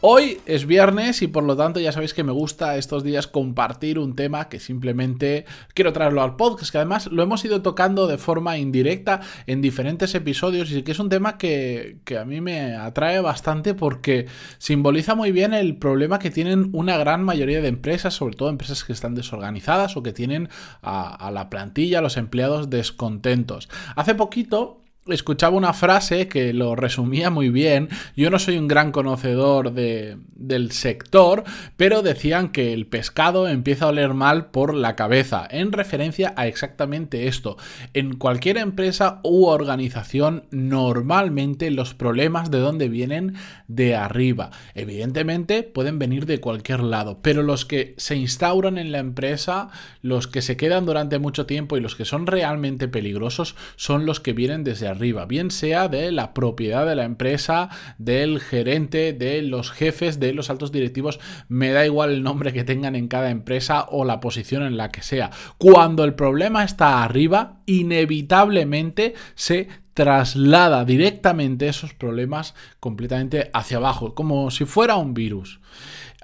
Hoy es viernes y por lo tanto ya sabéis que me gusta estos días compartir un tema que simplemente quiero traerlo al podcast, que además lo hemos ido tocando de forma indirecta en diferentes episodios y que es un tema que, a mí me atrae bastante porque simboliza muy bien el problema que tienen una gran mayoría de empresas, sobre todo empresas que están desorganizadas o que tienen a, a la plantilla, a los empleados descontentos. Hace poquito escuchaba una frase que lo resumía muy bien. Yo no soy un gran conocedor de, del sector, pero decían que el pescado empieza a oler mal por la cabeza, en referencia a exactamente esto. En cualquier empresa u organización, normalmente los problemas de dónde vienen de arriba. Evidentemente pueden venir de cualquier lado, pero los que se instauran en la empresa, los que se quedan durante mucho tiempo y los que son realmente peligrosos son los que vienen desde arriba arriba, bien sea de la propiedad de la empresa, del gerente, de los jefes, de los altos directivos, me da igual el nombre que tengan en cada empresa o la posición en la que sea. Cuando el problema está arriba, inevitablemente se traslada directamente esos problemas completamente hacia abajo, como si fuera un virus.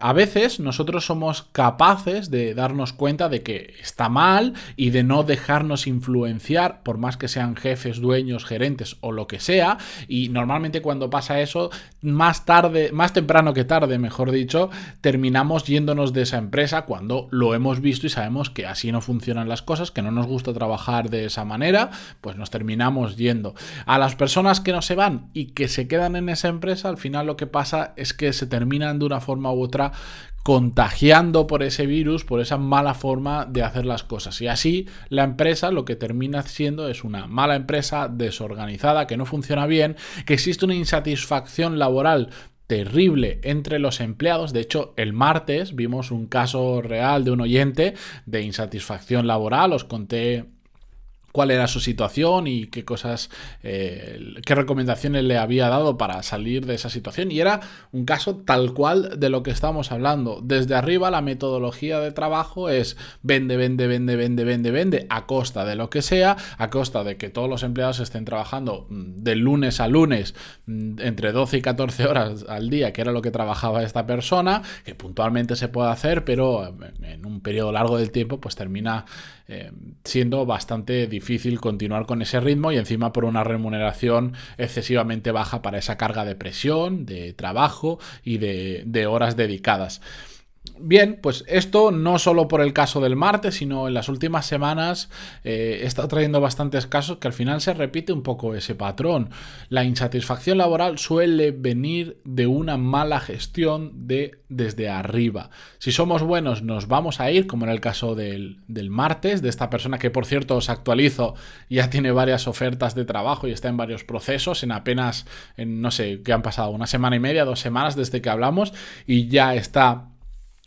A veces nosotros somos capaces de darnos cuenta de que está mal y de no dejarnos influenciar, por más que sean jefes, dueños, gerentes o lo que sea. Y normalmente cuando pasa eso, más tarde, más temprano que tarde, mejor dicho, terminamos yéndonos de esa empresa cuando lo hemos visto y sabemos que así no funcionan las cosas, que no nos gusta trabajar de esa manera, pues nos terminamos yendo. A las personas que no se van y que se quedan en esa empresa, al final lo que pasa es que se terminan de una forma u otra contagiando por ese virus, por esa mala forma de hacer las cosas. Y así la empresa lo que termina siendo es una mala empresa desorganizada, que no funciona bien, que existe una insatisfacción laboral terrible entre los empleados. De hecho, el martes vimos un caso real de un oyente de insatisfacción laboral. Os conté cuál era su situación y qué cosas, eh, qué recomendaciones le había dado para salir de esa situación. Y era un caso tal cual de lo que estamos hablando. Desde arriba la metodología de trabajo es vende, vende, vende, vende, vende, vende, a costa de lo que sea, a costa de que todos los empleados estén trabajando mm, de lunes a lunes mm, entre 12 y 14 horas al día, que era lo que trabajaba esta persona, que puntualmente se puede hacer, pero en un periodo largo del tiempo pues termina eh, siendo bastante difícil continuar con ese ritmo y encima por una remuneración excesivamente baja para esa carga de presión, de trabajo y de horas dedicadas. Bien, pues esto no solo por el caso del martes, sino en las últimas semanas eh, estado trayendo bastantes casos que al final se repite un poco ese patrón. La insatisfacción laboral suele venir de una mala gestión de desde arriba. Si somos buenos nos vamos a ir, como en el caso del, del martes, de esta persona que por cierto os actualizo, ya tiene varias ofertas de trabajo y está en varios procesos, en apenas, en, no sé, qué han pasado, una semana y media, dos semanas desde que hablamos y ya está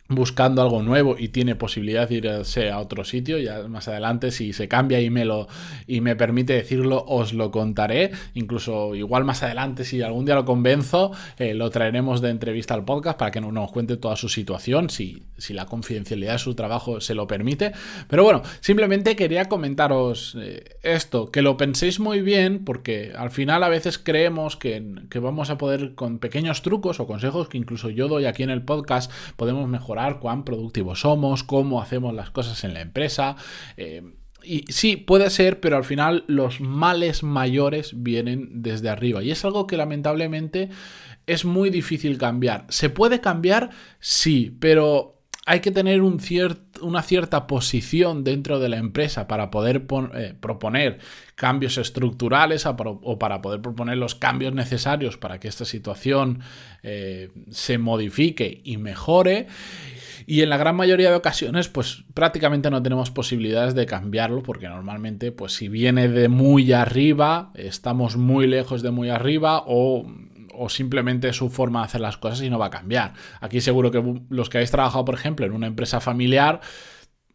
buscando algo nuevo y tiene posibilidad de irse a otro sitio, ya más adelante si se cambia y me lo y me permite decirlo os lo contaré, incluso igual más adelante si algún día lo convenzo eh, lo traeremos de entrevista al podcast para que nos cuente toda su situación, si, si la confidencialidad de su trabajo se lo permite, pero bueno, simplemente quería comentaros eh, esto, que lo penséis muy bien porque al final a veces creemos que, que vamos a poder con pequeños trucos o consejos que incluso yo doy aquí en el podcast podemos mejorar cuán productivos somos, cómo hacemos las cosas en la empresa. Eh, y sí, puede ser, pero al final los males mayores vienen desde arriba. Y es algo que lamentablemente es muy difícil cambiar. ¿Se puede cambiar? Sí, pero hay que tener un una cierta posición dentro de la empresa para poder eh, proponer cambios estructurales o para poder proponer los cambios necesarios para que esta situación eh, se modifique y mejore. Y en la gran mayoría de ocasiones, pues prácticamente no tenemos posibilidades de cambiarlo, porque normalmente, pues si viene de muy arriba, estamos muy lejos de muy arriba o o simplemente su forma de hacer las cosas y no va a cambiar. Aquí seguro que los que habéis trabajado, por ejemplo, en una empresa familiar,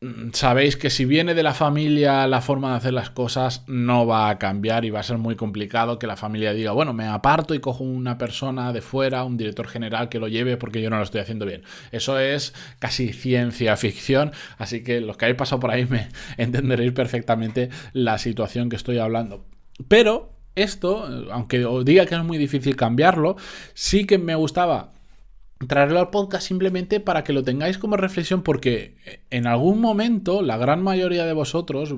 mm, sabéis que si viene de la familia la forma de hacer las cosas no va a cambiar y va a ser muy complicado que la familia diga, bueno, me aparto y cojo una persona de fuera, un director general que lo lleve porque yo no lo estoy haciendo bien. Eso es casi ciencia ficción, así que los que habéis pasado por ahí me entenderéis perfectamente la situación que estoy hablando. Pero esto, aunque os diga que es muy difícil cambiarlo, sí que me gustaba traerlo al podcast simplemente para que lo tengáis como reflexión porque en algún momento la gran mayoría de vosotros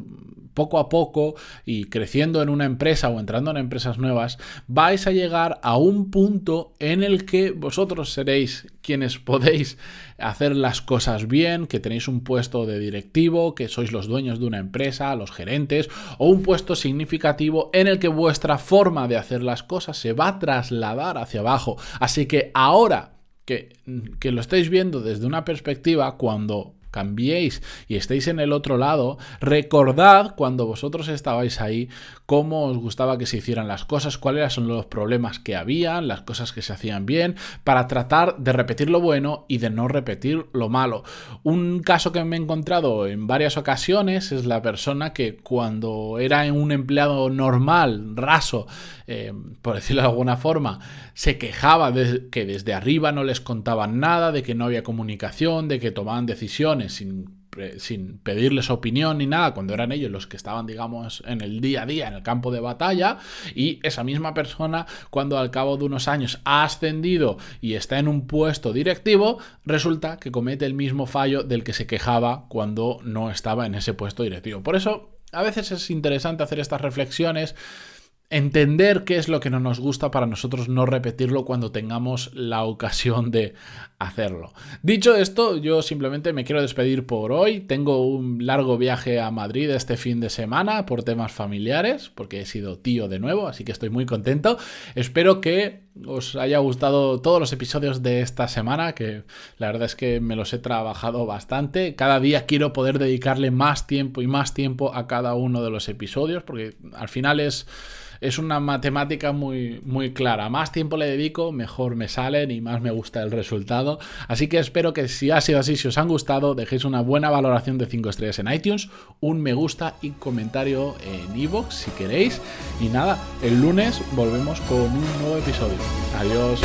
poco a poco y creciendo en una empresa o entrando en empresas nuevas, vais a llegar a un punto en el que vosotros seréis quienes podéis hacer las cosas bien, que tenéis un puesto de directivo, que sois los dueños de una empresa, los gerentes, o un puesto significativo en el que vuestra forma de hacer las cosas se va a trasladar hacia abajo. Así que ahora que, que, lo estáis viendo desde una perspectiva, cuando cambiéis y estéis en el otro lado, recordad cuando vosotros estabais ahí cómo os gustaba que se hicieran las cosas, cuáles son los problemas que habían, las cosas que se hacían bien, para tratar de repetir lo bueno y de no repetir lo malo. Un caso que me he encontrado en varias ocasiones es la persona que cuando era un empleado normal, raso, eh, por decirlo de alguna forma, se quejaba de que desde arriba no les contaban nada, de que no había comunicación, de que tomaban decisiones sin, sin pedirles opinión ni nada, cuando eran ellos los que estaban, digamos, en el día a día, en el campo de batalla, y esa misma persona, cuando al cabo de unos años ha ascendido y está en un puesto directivo, resulta que comete el mismo fallo del que se quejaba cuando no estaba en ese puesto directivo. Por eso, a veces es interesante hacer estas reflexiones entender qué es lo que no nos gusta para nosotros no repetirlo cuando tengamos la ocasión de hacerlo. Dicho esto, yo simplemente me quiero despedir por hoy. Tengo un largo viaje a Madrid este fin de semana por temas familiares, porque he sido tío de nuevo, así que estoy muy contento. Espero que os haya gustado todos los episodios de esta semana, que la verdad es que me los he trabajado bastante. Cada día quiero poder dedicarle más tiempo y más tiempo a cada uno de los episodios, porque al final es es una matemática muy, muy clara. Más tiempo le dedico, mejor me salen y más me gusta el resultado. Así que espero que si ha sido así, si os han gustado, dejéis una buena valoración de 5 estrellas en iTunes, un me gusta y comentario en iVoox si queréis. Y nada, el lunes volvemos con un nuevo episodio. Adiós.